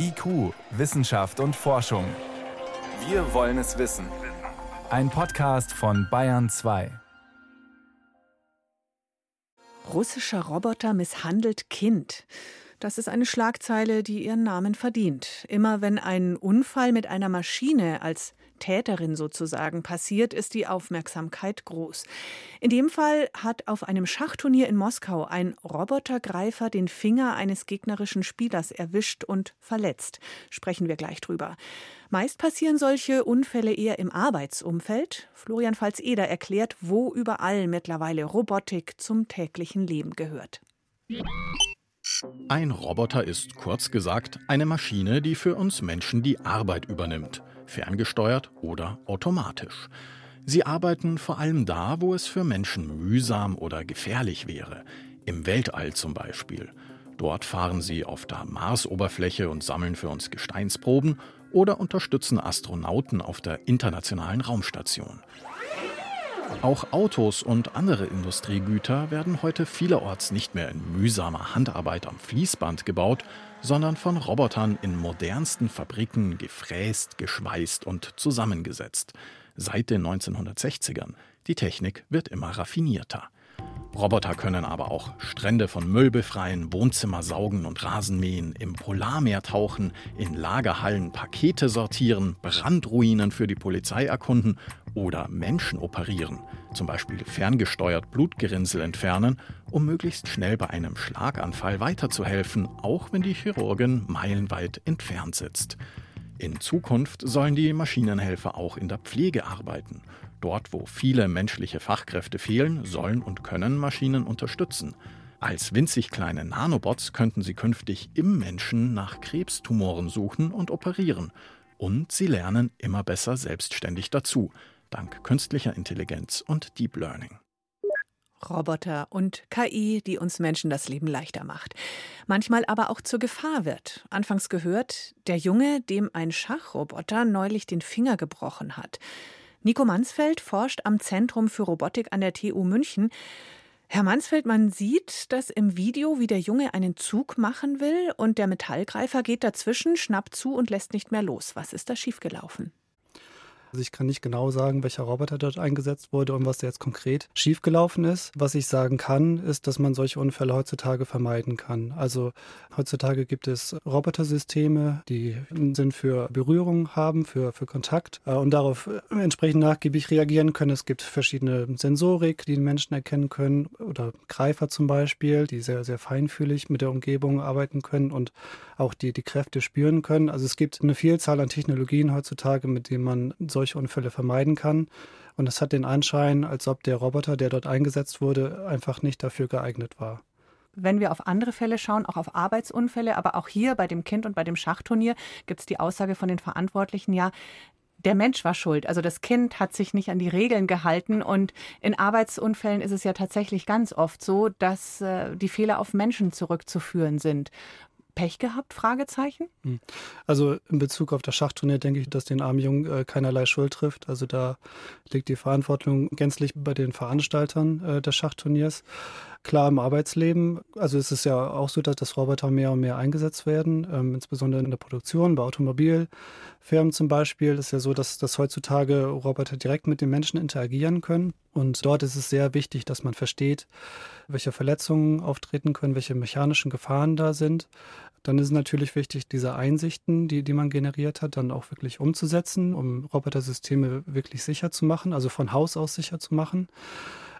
IQ, Wissenschaft und Forschung. Wir wollen es wissen. Ein Podcast von Bayern 2. Russischer Roboter misshandelt Kind. Das ist eine Schlagzeile, die ihren Namen verdient. Immer wenn ein Unfall mit einer Maschine als Täterin sozusagen passiert, ist die Aufmerksamkeit groß. In dem Fall hat auf einem Schachturnier in Moskau ein Robotergreifer den Finger eines gegnerischen Spielers erwischt und verletzt. Sprechen wir gleich drüber. Meist passieren solche Unfälle eher im Arbeitsumfeld. Florian Pfalz-Eder erklärt, wo überall mittlerweile Robotik zum täglichen Leben gehört. Ein Roboter ist kurz gesagt eine Maschine, die für uns Menschen die Arbeit übernimmt ferngesteuert oder automatisch. Sie arbeiten vor allem da, wo es für Menschen mühsam oder gefährlich wäre, im Weltall zum Beispiel. Dort fahren sie auf der Marsoberfläche und sammeln für uns Gesteinsproben oder unterstützen Astronauten auf der internationalen Raumstation. Auch Autos und andere Industriegüter werden heute vielerorts nicht mehr in mühsamer Handarbeit am Fließband gebaut, sondern von Robotern in modernsten Fabriken gefräst, geschweißt und zusammengesetzt. Seit den 1960ern. Die Technik wird immer raffinierter. Roboter können aber auch Strände von Müll befreien, Wohnzimmer saugen und Rasenmähen, im Polarmeer tauchen, in Lagerhallen Pakete sortieren, Brandruinen für die Polizei erkunden oder Menschen operieren, zum Beispiel ferngesteuert Blutgerinnsel entfernen, um möglichst schnell bei einem Schlaganfall weiterzuhelfen, auch wenn die Chirurgin meilenweit entfernt sitzt. In Zukunft sollen die Maschinenhelfer auch in der Pflege arbeiten Dort, wo viele menschliche Fachkräfte fehlen, sollen und können Maschinen unterstützen. Als winzig kleine Nanobots könnten sie künftig im Menschen nach Krebstumoren suchen und operieren. Und sie lernen immer besser selbstständig dazu, dank künstlicher Intelligenz und Deep Learning. Roboter und KI, die uns Menschen das Leben leichter macht. Manchmal aber auch zur Gefahr wird. Anfangs gehört, der Junge, dem ein Schachroboter neulich den Finger gebrochen hat. Nico Mansfeld forscht am Zentrum für Robotik an der TU München. Herr Mansfeld, man sieht das im Video, wie der Junge einen Zug machen will und der Metallgreifer geht dazwischen, schnappt zu und lässt nicht mehr los. Was ist da schiefgelaufen? Also ich kann nicht genau sagen, welcher Roboter dort eingesetzt wurde und was da jetzt konkret schiefgelaufen ist. Was ich sagen kann, ist, dass man solche Unfälle heutzutage vermeiden kann. Also heutzutage gibt es Robotersysteme, die Sinn für Berührung haben, für, für Kontakt äh, und darauf entsprechend nachgiebig reagieren können. Es gibt verschiedene Sensorik, die Menschen erkennen können oder Greifer zum Beispiel, die sehr, sehr feinfühlig mit der Umgebung arbeiten können und auch die, die Kräfte spüren können. Also es gibt eine Vielzahl an Technologien heutzutage, mit denen man solche Unfälle vermeiden kann. Und es hat den Anschein, als ob der Roboter, der dort eingesetzt wurde, einfach nicht dafür geeignet war. Wenn wir auf andere Fälle schauen, auch auf Arbeitsunfälle, aber auch hier bei dem Kind und bei dem Schachturnier gibt es die Aussage von den Verantwortlichen, ja, der Mensch war schuld. Also das Kind hat sich nicht an die Regeln gehalten. Und in Arbeitsunfällen ist es ja tatsächlich ganz oft so, dass äh, die Fehler auf Menschen zurückzuführen sind. Pech gehabt? Fragezeichen? Hm. Also in Bezug auf das Schachturnier denke ich, dass den armen Jungen äh, keinerlei Schuld trifft. Also da liegt die Verantwortung gänzlich bei den Veranstaltern äh, des Schachturniers. Klar im Arbeitsleben, also es ist ja auch so, dass das Roboter mehr und mehr eingesetzt werden, ähm, insbesondere in der Produktion, bei Automobilfirmen zum Beispiel. ist ja so, dass, dass heutzutage Roboter direkt mit den Menschen interagieren können. Und dort ist es sehr wichtig, dass man versteht, welche Verletzungen auftreten können, welche mechanischen Gefahren da sind. Dann ist es natürlich wichtig, diese Einsichten, die, die man generiert hat, dann auch wirklich umzusetzen, um Robotersysteme wirklich sicher zu machen, also von Haus aus sicher zu machen.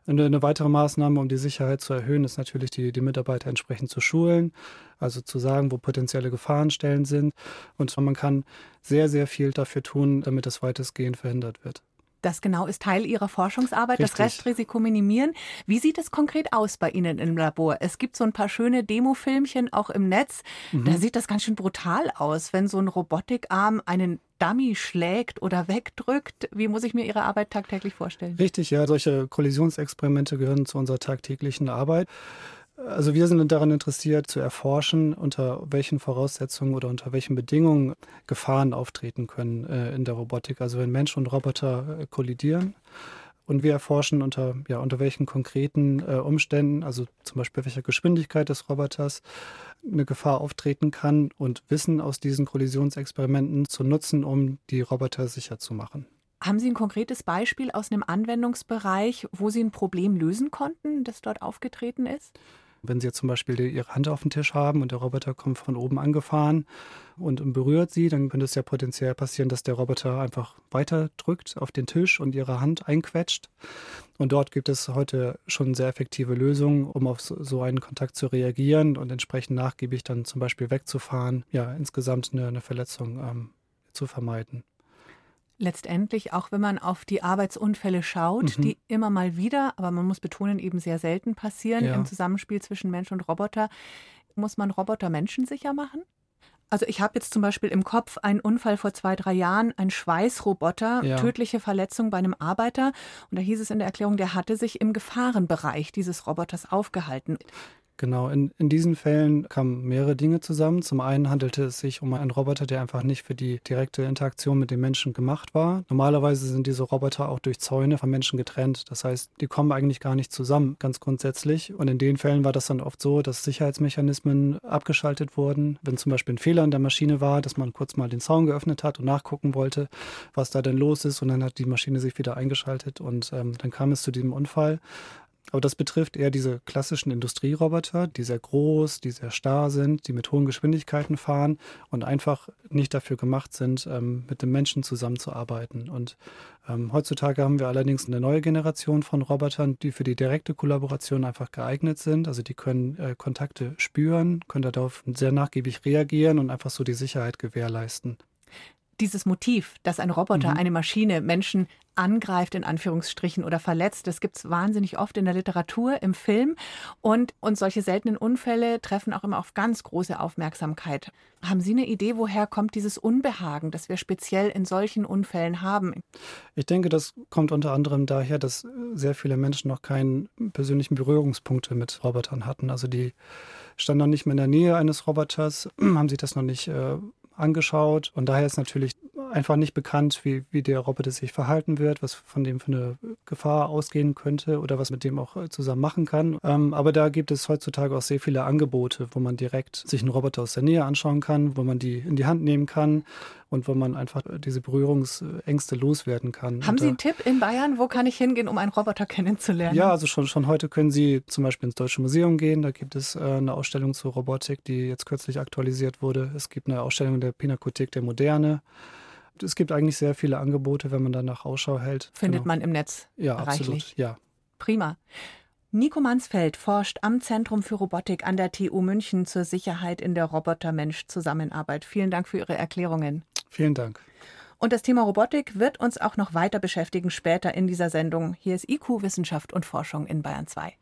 Eine, eine weitere Maßnahme, um die Sicherheit zu erhöhen, ist natürlich, die, die Mitarbeiter entsprechend zu schulen, also zu sagen, wo potenzielle Gefahrenstellen sind. Und man kann sehr, sehr viel dafür tun, damit das weitestgehend verhindert wird. Das genau ist Teil Ihrer Forschungsarbeit, Richtig. das Restrisiko minimieren. Wie sieht es konkret aus bei Ihnen im Labor? Es gibt so ein paar schöne Demofilmchen auch im Netz. Mhm. Da sieht das ganz schön brutal aus, wenn so ein Robotikarm einen Dummy schlägt oder wegdrückt. Wie muss ich mir Ihre Arbeit tagtäglich vorstellen? Richtig, ja. Solche Kollisionsexperimente gehören zu unserer tagtäglichen Arbeit. Also wir sind daran interessiert zu erforschen, unter welchen Voraussetzungen oder unter welchen Bedingungen Gefahren auftreten können äh, in der Robotik. Also wenn Mensch und Roboter äh, kollidieren Und wir erforschen unter, ja, unter welchen konkreten äh, Umständen, also zum Beispiel welcher Geschwindigkeit des Roboters, eine Gefahr auftreten kann und Wissen aus diesen Kollisionsexperimenten zu nutzen, um die Roboter sicher zu machen. Haben Sie ein konkretes Beispiel aus einem Anwendungsbereich, wo Sie ein Problem lösen konnten, das dort aufgetreten ist? Wenn Sie jetzt zum Beispiel Ihre Hand auf dem Tisch haben und der Roboter kommt von oben angefahren und berührt Sie, dann könnte es ja potenziell passieren, dass der Roboter einfach weiter drückt auf den Tisch und Ihre Hand einquetscht. Und dort gibt es heute schon sehr effektive Lösungen, um auf so einen Kontakt zu reagieren und entsprechend nachgiebig dann zum Beispiel wegzufahren, ja, insgesamt eine, eine Verletzung ähm, zu vermeiden letztendlich, auch wenn man auf die Arbeitsunfälle schaut, mhm. die immer mal wieder, aber man muss betonen, eben sehr selten passieren ja. im Zusammenspiel zwischen Mensch und Roboter, muss man Roboter menschensicher machen? Also ich habe jetzt zum Beispiel im Kopf einen Unfall vor zwei, drei Jahren, ein Schweißroboter, ja. tödliche Verletzung bei einem Arbeiter. Und da hieß es in der Erklärung, der hatte sich im Gefahrenbereich dieses Roboters aufgehalten. Genau, in, in diesen Fällen kamen mehrere Dinge zusammen. Zum einen handelte es sich um einen Roboter, der einfach nicht für die direkte Interaktion mit den Menschen gemacht war. Normalerweise sind diese Roboter auch durch Zäune von Menschen getrennt. Das heißt, die kommen eigentlich gar nicht zusammen, ganz grundsätzlich. Und in den Fällen war das dann oft so, dass Sicherheitsmechanismen abgeschaltet wurden. Wenn zum Beispiel ein Fehler in der Maschine war, dass man kurz mal den Zaun geöffnet hat und nachgucken wollte, was da denn los ist. Und dann hat die Maschine sich wieder eingeschaltet und ähm, dann kam es zu diesem Unfall. Aber das betrifft eher diese klassischen Industrieroboter, die sehr groß, die sehr starr sind, die mit hohen Geschwindigkeiten fahren und einfach nicht dafür gemacht sind, ähm, mit dem Menschen zusammenzuarbeiten. Und ähm, heutzutage haben wir allerdings eine neue Generation von Robotern, die für die direkte Kollaboration einfach geeignet sind. Also die können äh, Kontakte spüren, können darauf sehr nachgiebig reagieren und einfach so die Sicherheit gewährleisten dieses Motiv, dass ein Roboter, mhm. eine Maschine Menschen angreift, in Anführungsstrichen, oder verletzt, das gibt es wahnsinnig oft in der Literatur, im Film. Und, und solche seltenen Unfälle treffen auch immer auf ganz große Aufmerksamkeit. Haben Sie eine Idee, woher kommt dieses Unbehagen, das wir speziell in solchen Unfällen haben? Ich denke, das kommt unter anderem daher, dass sehr viele Menschen noch keinen persönlichen Berührungspunkte mit Robotern hatten. Also die standen noch nicht mehr in der Nähe eines Roboters, haben sich das noch nicht äh, angeschaut. Und daher ist natürlich einfach nicht bekannt, wie, wie der Roboter sich verhalten wird, was von dem für eine Gefahr ausgehen könnte oder was mit dem auch äh, zusammen machen kann. Ähm, aber da gibt es heutzutage auch sehr viele Angebote, wo man direkt sich einen Roboter aus der Nähe anschauen kann, wo man die in die Hand nehmen kann und wo man einfach diese Berührungsängste loswerden kann. Haben Sie einen Tipp in Bayern? Wo kann ich hingehen, um einen Roboter kennenzulernen? Ja, also schon, schon heute können Sie zum Beispiel ins Deutsche Museum gehen. Da gibt es äh, eine Ausstellung zur Robotik, die jetzt kürzlich aktualisiert wurde. Es gibt eine Ausstellung der Pinakothek der Moderne es gibt eigentlich sehr viele Angebote, wenn man danach Ausschau hält. Findet genau. man im Netz ja, reichlich. Absolut, ja. Prima. Nico Mansfeld forscht am Zentrum für Robotik an der TU München zur Sicherheit in der Roboter-Mensch-Zusammenarbeit. Vielen Dank für Ihre Erklärungen. Vielen Dank. Und das Thema Robotik wird uns auch noch weiter beschäftigen später in dieser Sendung. Hier ist IQ Wissenschaft und Forschung in Bayern 2.